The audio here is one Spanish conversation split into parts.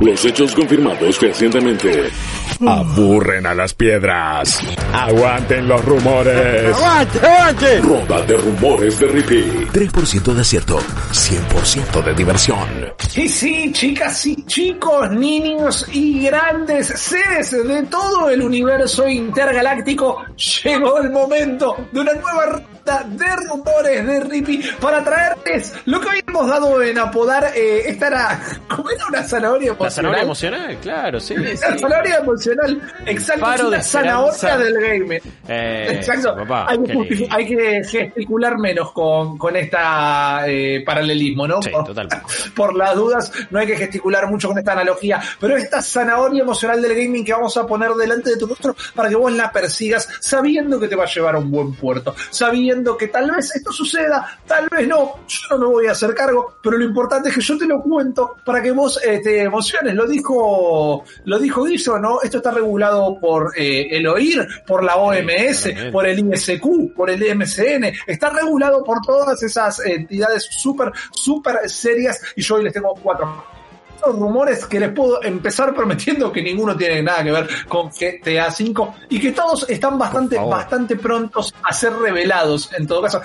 los hechos confirmados recientemente aburren a las piedras. Aguanten los rumores. ¡Aguante, aguante! Ronda de rumores de Rippy. 3% de acierto, 100% de diversión. Y sí, chicas y chicos, niños y grandes seres de todo el universo intergaláctico, llegó el momento de una nueva de rumores de Rippy para traerles lo que hoy hemos dado en apodar eh, esta era, ¿cómo era una zanahoria emocional? La zanahoria emocional, claro, sí. La zanahoria emocional, exacto, es una zanahoria del game. Eh, exacto, hay, que hay, que gesticular menos con, con esta eh, paralelismo, ¿no? Sí, por, total. por las dudas, no hay que gesticular mucho con esta analogía, pero esta zanahoria emocional del gaming que vamos a poner delante de tu rostro para que vos la persigas sabiendo que te va a llevar a un buen puerto, sabiendo que tal vez esto suceda, tal vez no, yo no me voy a hacer cargo, pero lo importante es que yo te lo cuento para que vos eh, te emociones. Lo dijo, lo dijo Guiso, ¿no? Esto está regulado por eh, el OIR, por la OMS, por el ISQ, por el MCN, está regulado por todas esas entidades súper, súper serias y yo hoy les tengo cuatro rumores que les puedo empezar prometiendo que ninguno tiene nada que ver con GTA V y que todos están bastante, bastante prontos a ser revelados en todo caso.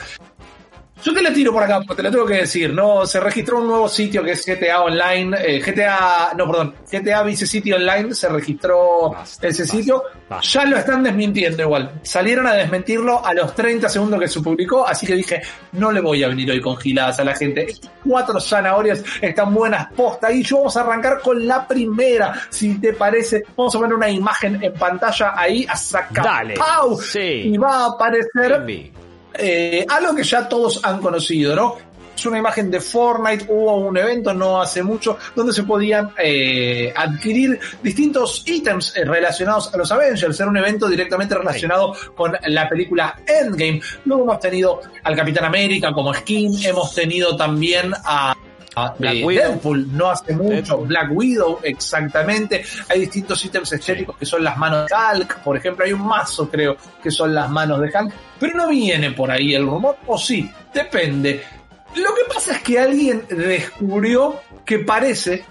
Yo te la tiro por acá, te lo tengo que decir, ¿no? Se registró un nuevo sitio que es GTA Online, eh, GTA, no, perdón, GTA Vice City Online, se registró ese sitio. Ya lo están desmintiendo igual. Salieron a desmentirlo a los 30 segundos que se publicó, así que dije, no le voy a venir hoy con giladas a la gente. Estas cuatro zanahorias están buenas posta y yo vamos a arrancar con la primera, si te parece. Vamos a poner una imagen en pantalla ahí a sacar. Dale. ¡Pau! Sí. Y va a aparecer eh, algo que ya todos han conocido, ¿no? Es una imagen de Fortnite, hubo un evento no hace mucho donde se podían eh, adquirir distintos ítems eh, relacionados a los Avengers, era un evento directamente relacionado con la película Endgame. Luego hemos tenido al Capitán América como skin, hemos tenido también a Black eh, Widow. Deadpool no hace mucho, Black Widow, exactamente. Hay distintos ítems estéticos que son las manos de Hulk, por ejemplo, hay un mazo, creo, que son las manos de Hulk, pero no viene por ahí el rumor, o sí, depende. Lo que pasa es que alguien descubrió que parece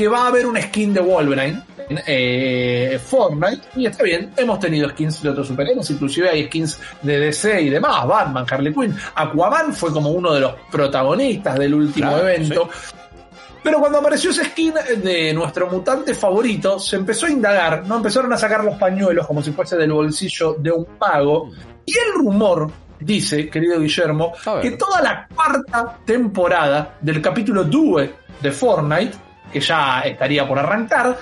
que va a haber un skin de Wolverine en eh, Fortnite y está bien, hemos tenido skins de otros superhéroes, inclusive hay skins de DC y demás, Batman, Harley Quinn, Aquaman fue como uno de los protagonistas del último evento. Pero cuando apareció ese skin de nuestro mutante favorito, se empezó a indagar, ¿no? Empezaron a sacar los pañuelos como si fuese del bolsillo de un pago. Y el rumor dice, querido Guillermo, que toda la cuarta temporada del capítulo Due de Fortnite que ya estaría por arrancar,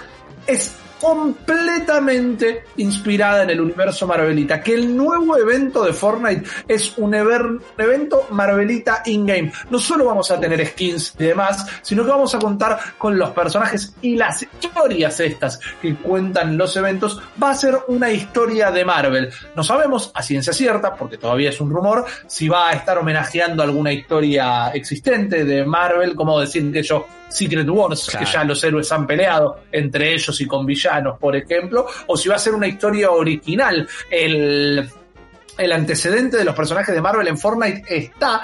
es completamente inspirada en el universo Marvelita. Que el nuevo evento de Fortnite es un, evento Marvelita in-game. No solo vamos a tener skins y demás, sino que vamos a contar con los personajes y las historias estas que cuentan los eventos. Va a ser una historia de Marvel. No sabemos a ciencia cierta, porque todavía es un rumor, si va a estar homenajeando alguna historia existente de Marvel, como decir que yo Secret Wars, que ya los héroes han peleado entre ellos y con villanos, por ejemplo, o si va a ser una historia original. El, el antecedente de los personajes de Marvel en Fortnite está.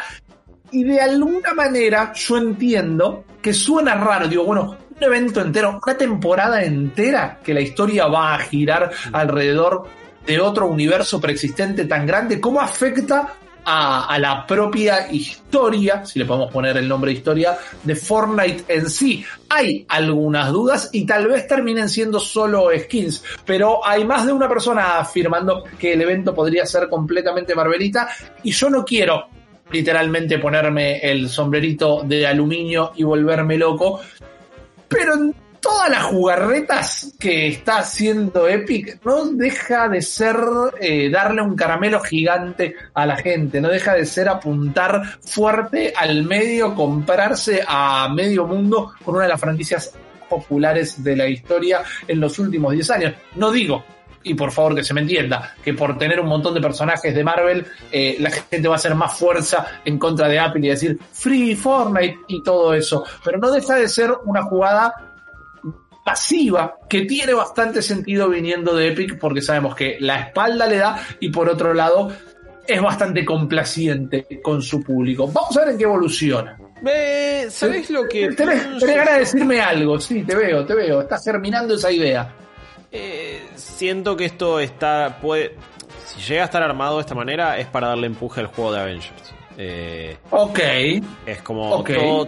Y de alguna manera yo entiendo que suena raro. Digo, bueno, un evento entero, una temporada entera que la historia va a girar alrededor de otro universo preexistente tan grande, ¿cómo afecta a, la propia historia, si le podemos poner el nombre de historia, de Fortnite en sí. Hay algunas dudas y tal vez terminen siendo solo skins, pero hay más de una persona afirmando que el evento podría ser completamente Marvelita y yo no quiero literalmente ponerme el sombrerito de aluminio y volverme loco, pero todas las jugarretas que está haciendo Epic no deja de ser eh, darle un caramelo gigante a la gente, no deja de ser apuntar fuerte al medio, comprarse a medio mundo con una de las franquicias populares de la historia en los últimos 10 años. No digo y por favor que se me entienda, que por tener un montón de personajes de Marvel, eh, la gente va a hacer más fuerza en contra de Apple y decir Free Fortnite y todo eso. Pero no deja de ser una jugada pasiva que tiene bastante sentido viniendo de Epic porque sabemos que la espalda le da y por otro lado es bastante complaciente con su público. Vamos a ver en qué evoluciona. ¿Sabes lo que.? Tenés, ganas de decirme algo, sí, te veo, te veo. Estás germinando esa idea. Eh, siento que esto está. puede Si llega a estar armado de esta manera, es para darle empuje al juego de Avengers. Eh, ok. Es como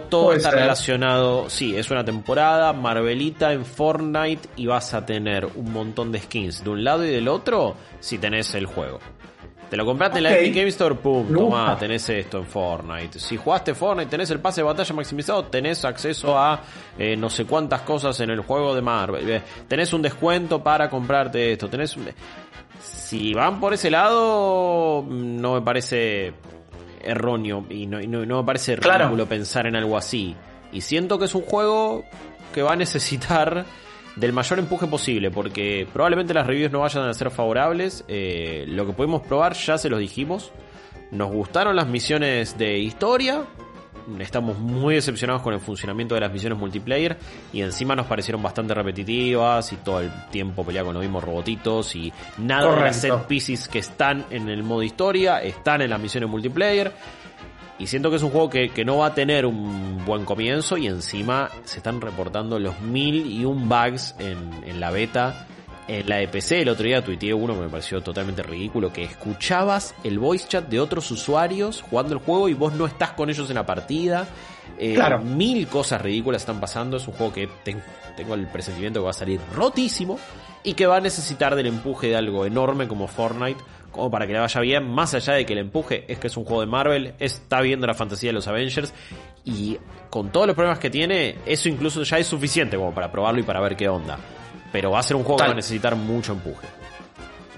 todo, está relacionado. Sí, es una temporada, Marvelita en Fortnite y vas a tener un montón de skins de un lado y del otro si tenés el juego. Te lo compraste en la Epic Game Store, pum, toma, tenés esto en Fortnite. Si jugaste Fortnite, tenés el pase de batalla maximizado, tenés acceso a eh, no sé cuántas cosas en el juego de Marvel. Eh, tenés un descuento para comprarte esto. Tenés. Si van por ese lado, no me parece erróneo y no, me parece ridículo pensar en algo así. Y siento que es un juego que va a necesitar del mayor empuje posible, porque probablemente las reviews no vayan a ser favorables. Eh, lo que podemos probar ya se los dijimos. Nos gustaron las misiones de historia, estamos muy decepcionados con el funcionamiento de las misiones multiplayer y encima nos parecieron bastante repetitivas y todo el tiempo pelear con los mismos robotitos y nada de las set pieces que están en el modo historia están en las misiones multiplayer. Y siento que es un juego que, no va a tener un buen comienzo y encima se están reportando los mil y un bugs en, en la beta en la EPC el otro día tuiteé uno que me pareció totalmente ridículo, que escuchabas el voice chat de otros usuarios jugando el juego y vos no estás con ellos en la partida. Eh, claro. Mil cosas ridículas están pasando. Es un juego que tengo el presentimiento que va a salir rotísimo y que va a necesitar del empuje de algo enorme como Fortnite como para que le vaya bien, más allá de que el empuje es que es un juego de Marvel, está viendo la fantasía de los Avengers y con todos los problemas que tiene, eso incluso ya es suficiente como para probarlo y para ver qué onda pero va a ser un juego que va a necesitar mucho empuje.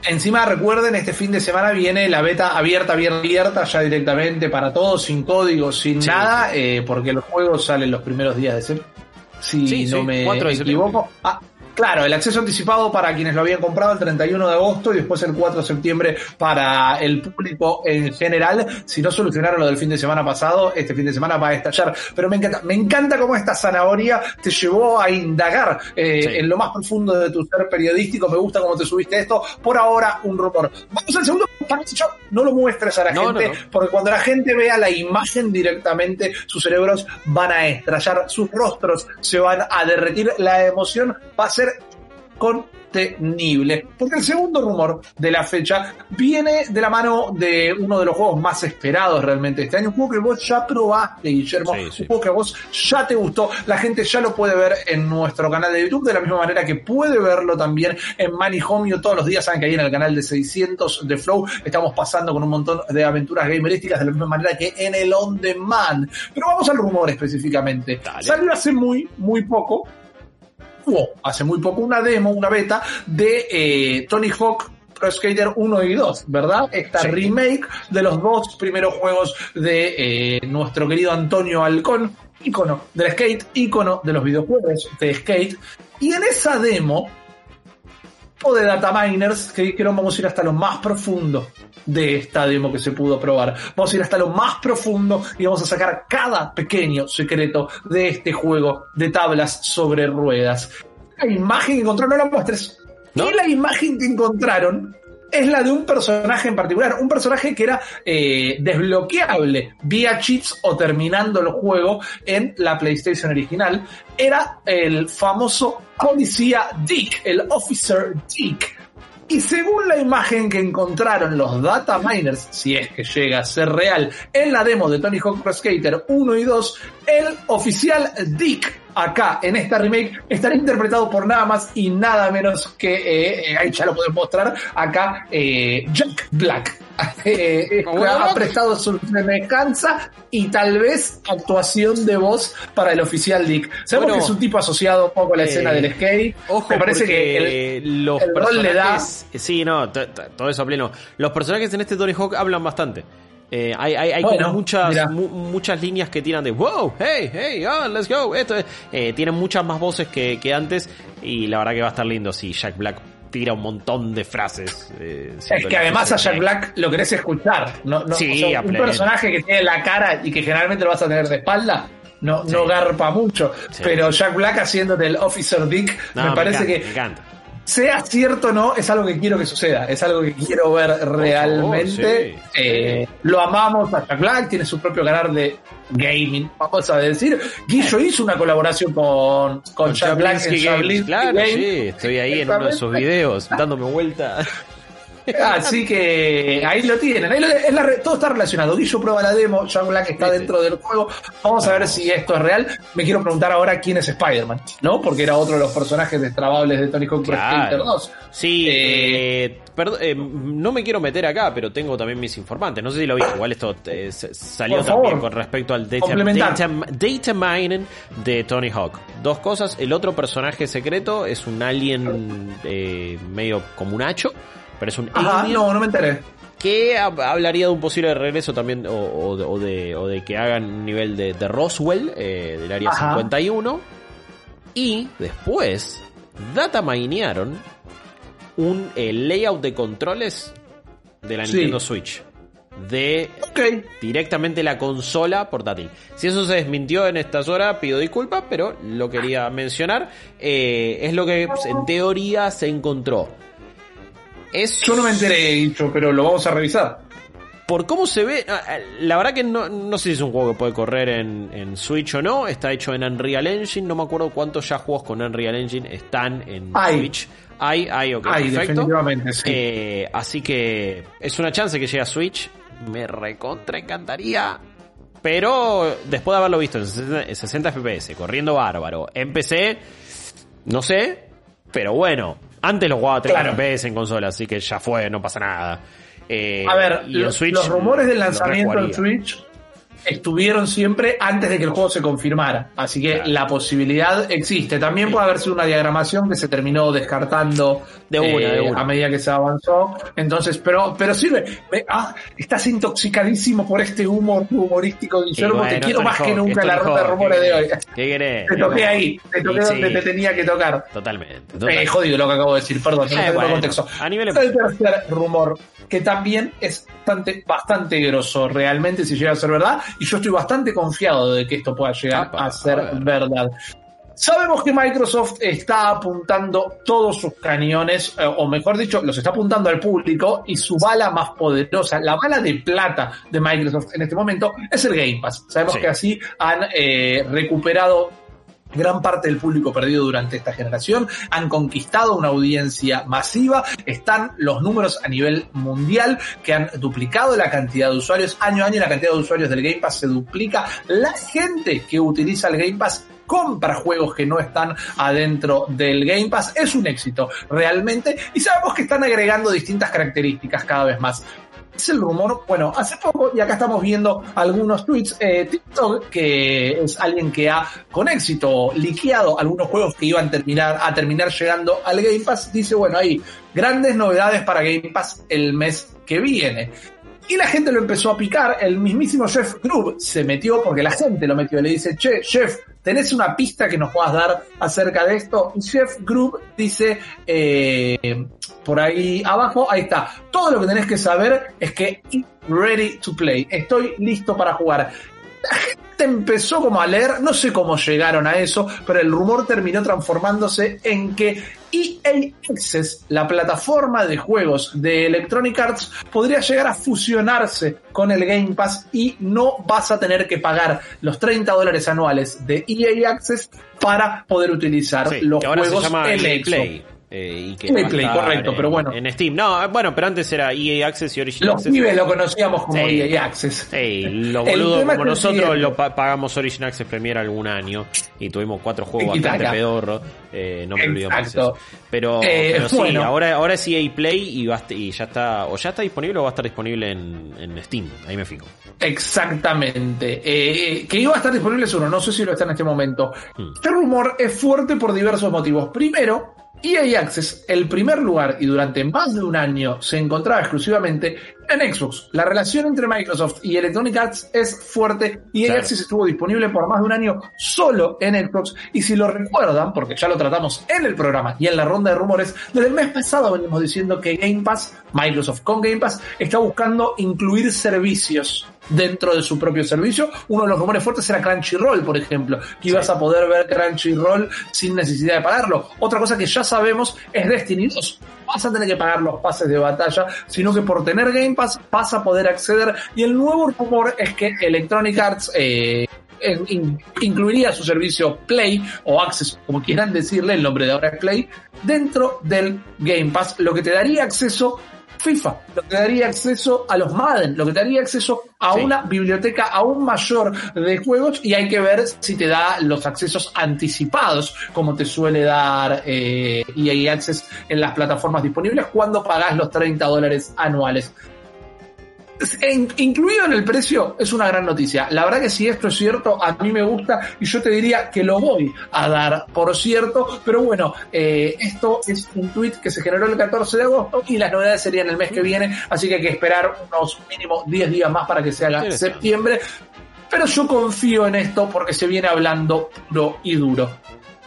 Encima recuerden, este fin de semana viene la beta abierta, abierta ya directamente para todos, sin código, sin nada, Eh, porque los juegos salen los primeros días de septiembre. Si no me equivoco. Ah, Claro, el acceso anticipado para quienes lo habían comprado el 31 de agosto y después el 4 de septiembre para el público en general. Si no solucionaron lo del fin de semana pasado, este fin de semana va a estallar. Pero me encanta, me encanta cómo esta zanahoria te llevó a indagar eh, en lo más profundo de tu ser periodístico. Me gusta cómo te subiste esto. Por ahora, un rumor. Vamos al segundo. No lo muestres a la gente, porque cuando la gente vea la imagen directamente, sus cerebros van a estallar, sus rostros se van a derretir, la emoción va a ser contenible. Porque el segundo rumor de la fecha viene de la mano de uno de los juegos más esperados realmente este año. Un juego que vos ya probaste, Guillermo. Un juego que a vos ya te gustó. La gente ya lo puede ver en nuestro canal de YouTube, de la misma manera que puede verlo también en Home. todos los días saben que ahí en el canal de 600 de Flow estamos pasando con un montón de aventuras gamerísticas de la misma manera que en el On Demand. Pero vamos al rumor específicamente. Salió hace muy, muy poco hace muy poco una demo, una beta de eh, Tony Hawk Pro Skater 1 y 2, ¿verdad? Esta remake de los dos primeros juegos de eh, nuestro querido Antonio Alcón, ícono del skate, ícono de los videojuegos de skate. Y en esa demo, o de data miners que dijeron vamos a ir hasta lo más profundo de esta demo que se pudo probar. Vamos a ir hasta lo más profundo y vamos a sacar cada pequeño secreto de este juego de tablas sobre ruedas. La imagen que encontraron, no la muestres. Y la imagen que encontraron es la de un personaje en particular, un personaje que era eh, desbloqueable vía cheats o terminando el juego en la PlayStation original. Era el famoso policía Dick, el Officer Dick y según la imagen que encontraron los data miners, si es que llega a ser real, en la demo de Tony Hawk Pro Skater 1 y 2, el oficial Dick acá en esta remake estará interpretado por nada más y nada menos que, eh, eh, ahí ya lo pueden mostrar, acá eh, Jack Black. ha prestado su semejanza y tal vez actuación de voz para el oficial Dick. Sabemos que es un tipo asociado un poco a la escena del skate. Ojo, me parece que el, los rol le da. Sí, no, todo eso a pleno. Los personajes en este Tony Hawk hablan bastante. Eh, hay hay, muchas, muchas líneas que tiran de wow, hey, hey, oh, let's go. Esto eh, tienen muchas más voces que, que, antes y la verdad que va a estar lindo si Jack Black tira un montón de frases. Eh, es que además a Jack Black lo querés escuchar. No, no, un personaje que tiene la cara y que generalmente lo vas a tener de espalda. No, no garpa mucho. Pero Jack Black haciendo del Officer Dick me parece que. Me encanta sea cierto o no, es algo que quiero que suceda, es algo que quiero ver realmente. Eh, lo amamos a Jack Black, tiene su propio canal de gaming, vamos a decir. Guillo hizo una colaboración con, con, Jack Black en Claro, sí, estoy ahí en uno de esos videos dándome vuelta. Así que ahí lo tienen. todo está relacionado. Guillo prueba la demo, Jack Black está dentro del juego. Vamos a ver si esto es real. Me quiero preguntar ahora quién es Spider-Man, ¿no? Porque era otro de los personajes destrabables de Tony Hawk claro. 2. Sí, eh, eh, eh, no me quiero meter acá, pero tengo también mis informantes. No sé si lo vi. Igual esto salió también con respecto al data, data, mining de Tony Hawk. Dos cosas. El otro personaje secreto es un alien medio como un hacho pero es un no, no me enteré. Que hablaría de un posible regreso también, o, de, o de, que hagan un nivel de, Roswell, eh, del área 51. Y después, data minearon un eh, layout de controles de la Nintendo Switch. De directamente la consola portátil. Si eso se desmintió en estas horas, pido disculpas, pero lo quería mencionar. Eh, es lo que en teoría se encontró. Yo no me enteré, dicho, pero lo vamos a revisar. Por cómo se ve, ah, ah, la verdad que no, no sé si es un juego que puede correr en, Switch o no. Está hecho en Unreal Engine. No me acuerdo cuántos ya juegos con Unreal Engine están en Switch. Hay, hay, ok, sí. Eh, así que es una chance que llegue a Switch. Me recontra encantaría. Pero después de haberlo visto en 60 FPS, corriendo bárbaro, en PC, no sé, pero bueno, antes lo jugaba 30 FPS en consola, así que ya fue, no pasa nada. Eh, a ver, los rumores del lanzamiento en Switch estuvieron siempre antes de que el juego se confirmara. Así que la posibilidad existe. También puede haber sido una diagramación que se terminó descartando de una, a medida que se avanzó. Entonces, pero, pero sirve. Ah, estás intoxicadísimo por este humor humorístico, Guillermo. te quiero más que nunca la ronda de rumores de hoy. ¿Qué querés? Te toqué ahí, te toqué donde te tenía que tocar. Totalmente. Eh, jodido lo que acabo de decir, perdón, no eh, contexto. A nivel... El tercer rumor, que también es bastante, bastante grosso realmente, si llega a ser verdad, y yo estoy bastante confiado de que esto pueda llegar a ser verdad. Sabemos que Microsoft está apuntando todos sus cañones, eh, o mejor dicho, los está apuntando al público y su bala más poderosa, la bala de plata de Microsoft en este momento es el Game Pass. Sabemos que así han eh, recuperado gran parte del público perdido durante esta generación, han conquistado una audiencia masiva, están los números a nivel mundial que han duplicado la cantidad de usuarios, año a año la cantidad de usuarios del Game Pass se duplica, la gente que utiliza el Game Pass compra juegos que no están adentro del Game Pass. Es un éxito realmente. Y sabemos que están agregando distintas características cada vez más es el rumor, bueno, hace poco, y acá estamos viendo algunos tweets, eh, TikTok, que es alguien que ha con éxito liqueado algunos juegos que iban a terminar, llegando al Game Pass, dice, bueno, hay grandes novedades para Game Pass el mes que viene. Y la gente lo empezó a picar, el mismísimo Jeff Grubb se metió porque la gente lo metió, le dice, che, Jeff, ¿tenés una pista que nos puedas dar acerca de esto? Jeff Grubb dice, eh, por ahí abajo, ahí está, todo lo que tenés que saber es que ready to play, estoy listo para jugar empezó como a leer, no sé cómo llegaron a eso, pero el rumor terminó transformándose en que EA Access, la plataforma de juegos de Electronic Arts, podría llegar a fusionarse con el Game Pass y no vas a tener que pagar los 30 dólares anuales de EA Access para poder utilizar los juegos en Play. Eh, y que Play, correcto, pero bueno. En Steam. No, bueno, pero antes era EA Access y Origin Access. Los pibes lo conocíamos como EA Access. Sí, lo boludo como nosotros lo pagamos Origin Access Premier algún año y tuvimos cuatro juegos bastante pedorros. Eh, no me olvido más eso. Pero, eh, pero sí, ahora, ahora es EA Play y, y, ya está, o ya está disponible o va a estar disponible en, en Steam. Ahí me fijo. Exactamente. Eh, que iba a estar disponible uno, no sé si lo está en este momento. Hmm. Este rumor es fuerte por diversos motivos. Primero, EA Access, el primer lugar y durante más de un año se encontraba exclusivamente en Xbox. La relación entre Microsoft y Electronic Arts es fuerte y EA Access estuvo disponible por más de un año solo en Xbox. Y si lo recuerdan, porque ya lo tratamos en el programa y en la ronda de rumores, desde el mes pasado venimos diciendo que Game Pass, Microsoft con Game Pass, está buscando incluir servicios dentro de su propio servicio. Uno de los rumores fuertes era Crunchyroll, por ejemplo, que ibas a poder ver Crunchyroll sin necesidad de pagarlo. Otra cosa que ya sabemos es Destiny 2. Vas a tener que pagar los pases de batalla, sino que por tener Game Pass vas a poder acceder. Y el nuevo rumor es que Electronic Arts eh, incluiría su servicio Play o Access, como quieran decirle, el nombre de ahora es Play, dentro del Game Pass, lo que te daría acceso FIFA, lo que daría acceso a los Madden, lo que te daría acceso a una biblioteca aún mayor de juegos y hay que ver si te da los accesos anticipados, como te suele dar eh, EA Access en las plataformas disponibles cuando pagas los 30 dólares anuales incluido en el precio es una gran noticia. La verdad que si esto es cierto, a mí me gusta y yo te diría que lo voy a dar por cierto. Pero bueno, eh, esto es un tweet que se generó el 14 de agosto y las novedades serían el mes que viene, así que hay que esperar unos mínimo 10 días más para que se haga septiembre. Pero yo confío en esto porque se viene hablando puro y duro.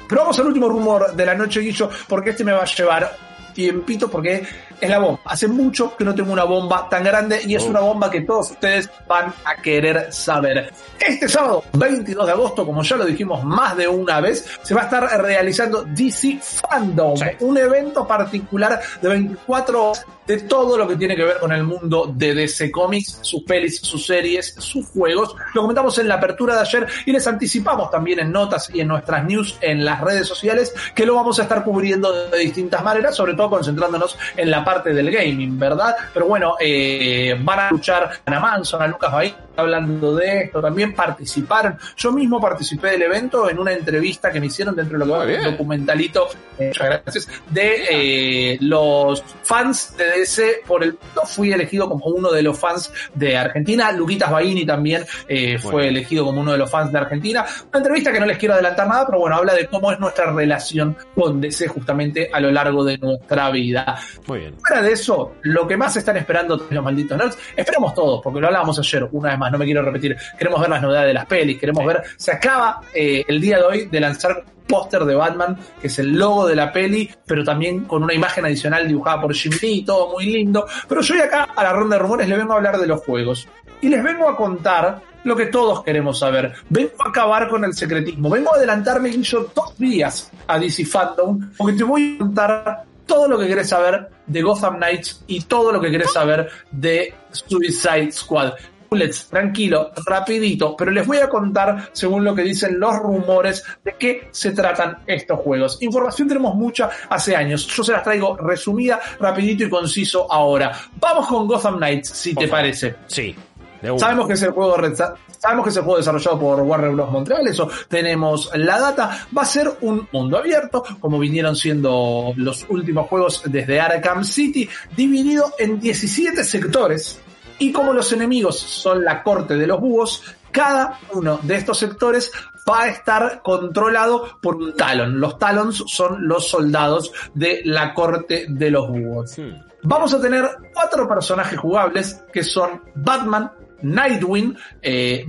Pero vamos al último rumor de la noche, Guillo, porque este me va a llevar tiempito porque es la bomba. Hace mucho que no tengo una bomba tan grande y es oh. una bomba que todos ustedes van a querer saber. Este sábado, 22 de agosto, como ya lo dijimos más de una vez, se va a estar realizando DC Fandom, un evento particular de 24 horas de todo lo que tiene que ver con el mundo de DC Comics, sus pelis, sus series, sus juegos. Lo comentamos en la apertura de ayer y les anticipamos también en notas y en nuestras news en las redes sociales que lo vamos a estar cubriendo de distintas maneras, sobre todo concentrándonos en la parte del gaming, ¿verdad? Pero bueno, eh, van a escuchar a Manson, a Lucas Bahía hablando de esto, también participaron. Yo mismo participé del evento en una entrevista que me hicieron dentro de lo que va un documentalito, eh, muchas gracias, de eh, los fans de DC por el fui elegido como uno de los fans de Argentina. Luquitas Baini también eh, fue elegido como uno de los fans de Argentina. Una entrevista que no les quiero adelantar nada, pero bueno, habla de cómo es nuestra relación con DC justamente a lo largo de nuestra vida. Muy bien. Fuera de eso, lo que más están esperando los malditos nerds, esperemos todos, porque lo hablábamos ayer una vez más, no me quiero repetir, queremos ver las novedades de las pelis, queremos ver, se acaba eh, el día de hoy de lanzar póster de Batman, que es el logo de la peli, pero también con una imagen adicional dibujada por Jim Lee, todo muy lindo. Pero yo hoy acá a la ronda de rumores les vengo a hablar de los juegos. Y les vengo a contar lo que todos queremos saber. Vengo a acabar con el secretismo. Vengo a adelantarme, yo dos días a DC Fandom, porque te voy a contar todo lo que querés saber de Gotham Knights y todo lo que querés saber de Suicide Squad tranquilo, rapidito, pero les voy a contar según lo que dicen los rumores de qué se tratan estos juegos. Información tenemos mucha hace años, yo se las traigo resumida, rapidito y conciso ahora. Vamos con Gotham Knights, si te parece. Sí. Sabemos que es el juego sabemos que es el juego desarrollado por Warner Bros. Montreal, eso tenemos la data. Va a ser un mundo abierto, como vinieron siendo los últimos juegos desde Arkham City, dividido en 17 sectores y como los enemigos son la corte de los búhos, cada uno de estos sectores va a estar controlado por un talon. Los talons son los soldados de la corte de los búhos. Hmm. Vamos a tener cuatro personajes jugables que son Batman, Nightwing, eh,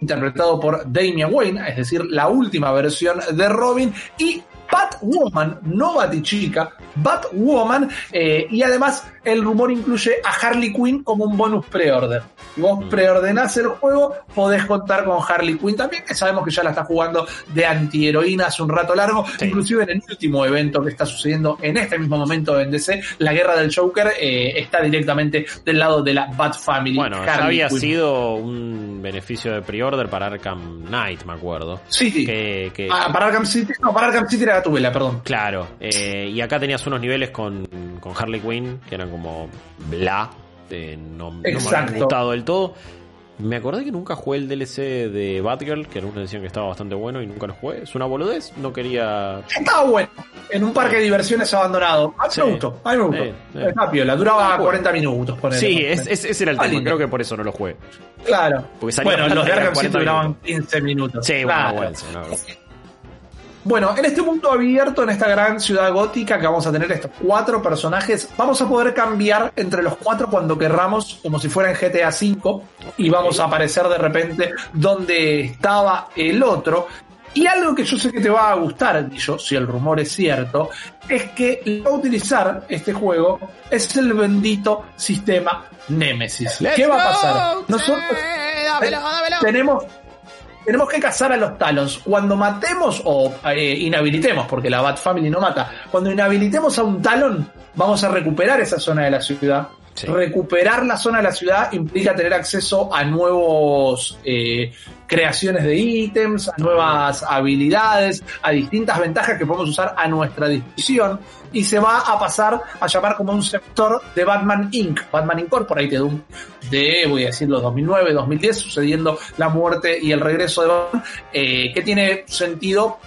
interpretado por Damian Wayne, es decir, la última versión de Robin, y Batwoman, no Batichica, Batwoman, eh, y además el rumor incluye a Harley Quinn como un bonus pre-order. Si vos mm. preordenás el juego, podés contar con Harley Quinn también, que sabemos que ya la está jugando de antiheroína hace un rato largo, inclusive en el último evento que está sucediendo en este mismo momento en DC, la guerra del Joker eh, está directamente del lado de la Bat Family. Bueno, ya había sido un beneficio de pre-order para Arkham Knight, me acuerdo. Sí, que, ah, para Arkham City, no, para Arkham City era Gatubela, perdón. Claro, eh, y acá tenías unos niveles con, con Harley Quinn que eran como bla, eh, no, no me han gustado del todo. Me acordé que nunca jugué el DLC de Batgirl, que algunos decían que estaba bastante bueno y nunca lo jugué. Es una boludez, no quería. Estaba bueno, en un parque de diversiones abandonado. A mí me gustó, a mí me gustó. Está piola, duraba 40 minutos. Sí, ese era el tema, creo que por eso no lo jugué. Claro. bueno, los de Arkham duraban 15 minutos. Sí, claro. bueno, bueno, en este mundo abierto, en esta gran ciudad gótica que vamos a tener estos cuatro personajes, vamos a poder cambiar entre los cuatro cuando querramos, como si fuera en GTA V, y vamos a aparecer de repente donde estaba el otro. Y algo que yo sé que te va a gustar, yo, si el rumor es cierto, es que va a utilizar este juego es el bendito sistema Nemesis. ¿Qué va a pasar? Nosotros tenemos tenemos que cazar a los Talons. Cuando matemos o eh, inhabilitemos, porque la Bat Family no mata, cuando inhabilitemos a un Talon, vamos a recuperar esa zona de la ciudad. Recuperar la zona de la ciudad implica tener acceso a nuevos eh, creaciones de ítems, a nuevas habilidades, a distintas ventajas que podemos usar a nuestra disposición y se va a pasar a llamar como un sector de Batman Inc. Batman Incorporated, de, voy a decirlo, 2009, 2010, sucediendo la muerte y el regreso de Batman, eh, que tiene sentido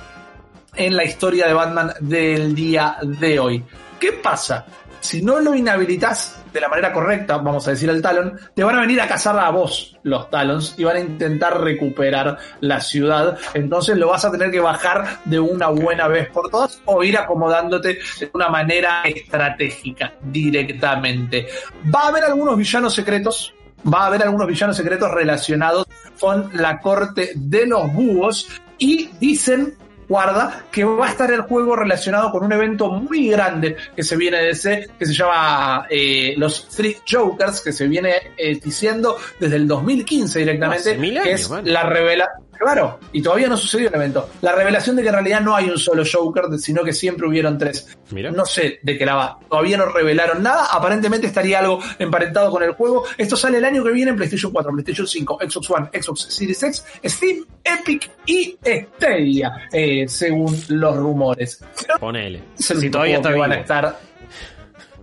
en la historia de Batman del día de hoy. ¿Qué pasa? Si no lo inhabilitas de la manera correcta, vamos a decir el Talon, te van a venir a cazar a vos los Talons y van a intentar recuperar la ciudad. Entonces lo vas a tener que bajar de una buena vez por todas o ir acomodándote de una manera estratégica directamente. Va a haber algunos villanos secretos va a haber algunos villanos secretos relacionados con la corte de los búhos y dicen guarda que va a estar el juego relacionado con un evento muy grande que se viene de ese, que se llama eh, los Three Jokers, que se viene eh, diciendo desde el 2015 directamente, que es la revela Claro, y todavía no sucedió el evento. La revelación de que en realidad no hay un solo Joker, sino que siempre hubieron tres. No sé de qué la va. Todavía no revelaron nada. Aparentemente estaría algo emparentado con el juego. Esto sale el año que viene en PlayStation 4, PlayStation 5, Xbox One, Xbox Series X, Steam, Epic y Stadia, eh, según los rumores. Ponele. Si todavía van a estar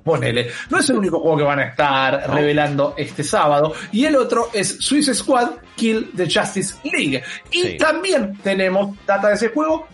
ponele. No es el único juego que van a estar revelando este sábado. Y el otro es Swiss Squad Kill the Justice League. Y también tenemos data de ese juego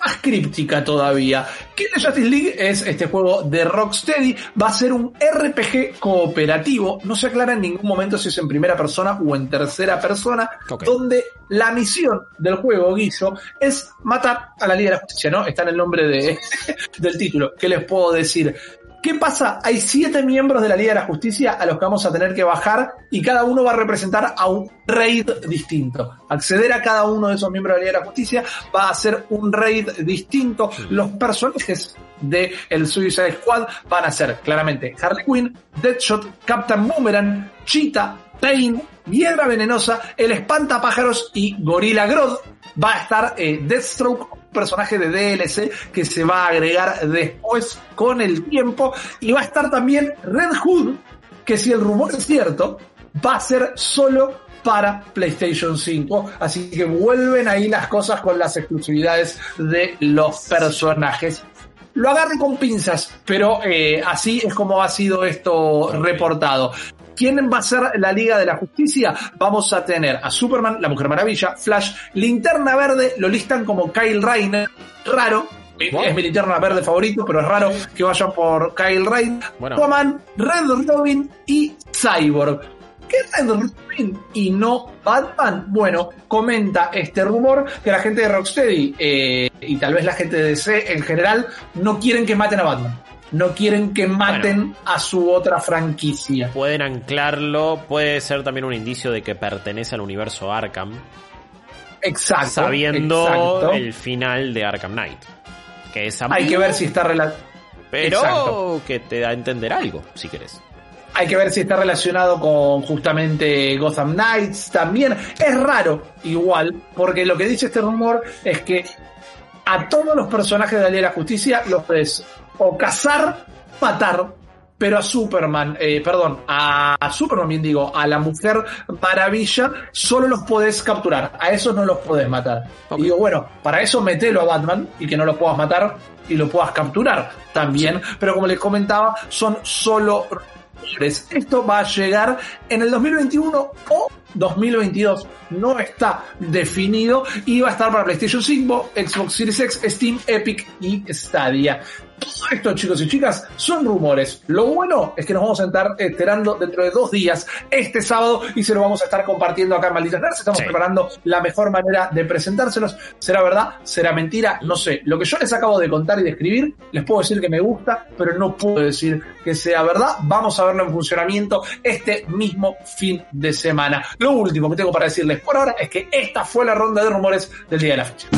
más críptica todavía. Kill the Justice League es este juego de Rocksteady. Va a ser un RPG cooperativo. No se aclara en ningún momento si es en primera persona o en tercera persona. Donde la misión del juego, Guillo, es matar a la Liga de la Justicia, ¿no? Está en el nombre de, del título. ¿Qué les puedo decir? ¿Qué pasa? Hay siete miembros de la Liga de la Justicia a los que vamos a tener que bajar y cada uno va a representar a un raid distinto. Acceder a cada uno de esos miembros de la Liga de la Justicia va a ser un raid distinto. Los personajes de el Suicide Squad van a ser claramente Harley Quinn, Deadshot, Captain Boomerang, Cheetah, Pain, Hiedra Venenosa, El Espantapájaros y Gorilla Grodd. Va a estar eh, Deathstroke personaje de DLC que se va a agregar después con el tiempo. Y va a estar también Red Hood, que si el rumor es cierto, va a ser solo para PlayStation 5. Así que vuelven ahí las cosas con las exclusividades de los personajes. Lo agarro con pinzas, pero eh, así es como ha sido esto reportado. ¿Quién va a ser la Liga de la Justicia? Vamos a tener a Superman, la Mujer Maravilla, Flash, Linterna Verde, lo listan como Kyle Rayner, raro, Es mi linterna verde favorito, pero es raro que vayan por Kyle Rayner, bueno. Red Robin y Cyborg. ¿Qué es Red Robin y no Batman? Bueno, comenta este rumor que la gente de Rocksteady eh, y tal vez la gente de DC en general no quieren que maten a Batman no quieren que maten a su otra franquicia. Pueden anclarlo, puede ser también un indicio de que pertenece al universo Arkham. Exacto. Sabiendo el final de Arkham Knight. Que es Hay que ver si está relacionado. Pero que te da a entender algo, si querés. Hay que ver si está relacionado con justamente Gotham Knights también. Es raro, igual, porque lo que dice este rumor es que a todos los personajes de la Liga de la Justicia los o cazar, matar, pero a Superman, eh, perdón, a, Superman bien digo, a la Mujer Maravilla, solo los podés capturar, a esos no los podés matar. Y digo, bueno, para eso metelo a Batman y que no los puedas matar y lo puedas capturar también, pero como les comentaba, son solo esto va a llegar en el 2021 o 2022. No está definido y va a estar para PlayStation 5, Xbox Series X, Steam, Epic y Stadia. Todo esto, chicos y chicas, son rumores. Lo bueno es que nos vamos a estar enterando dentro de dos días, este sábado, y se lo vamos a estar compartiendo acá en Malditas Nerds. Estamos preparando la mejor manera de presentárselos. ¿Será verdad? ¿Será mentira? No sé. Lo que yo les acabo de contar y de escribir, les puedo decir que me gusta, pero no puedo decir que sea verdad. Vamos a verlo en funcionamiento este mismo fin de semana. Lo último que tengo para decirles por ahora es que esta fue la ronda de rumores del día de la fecha.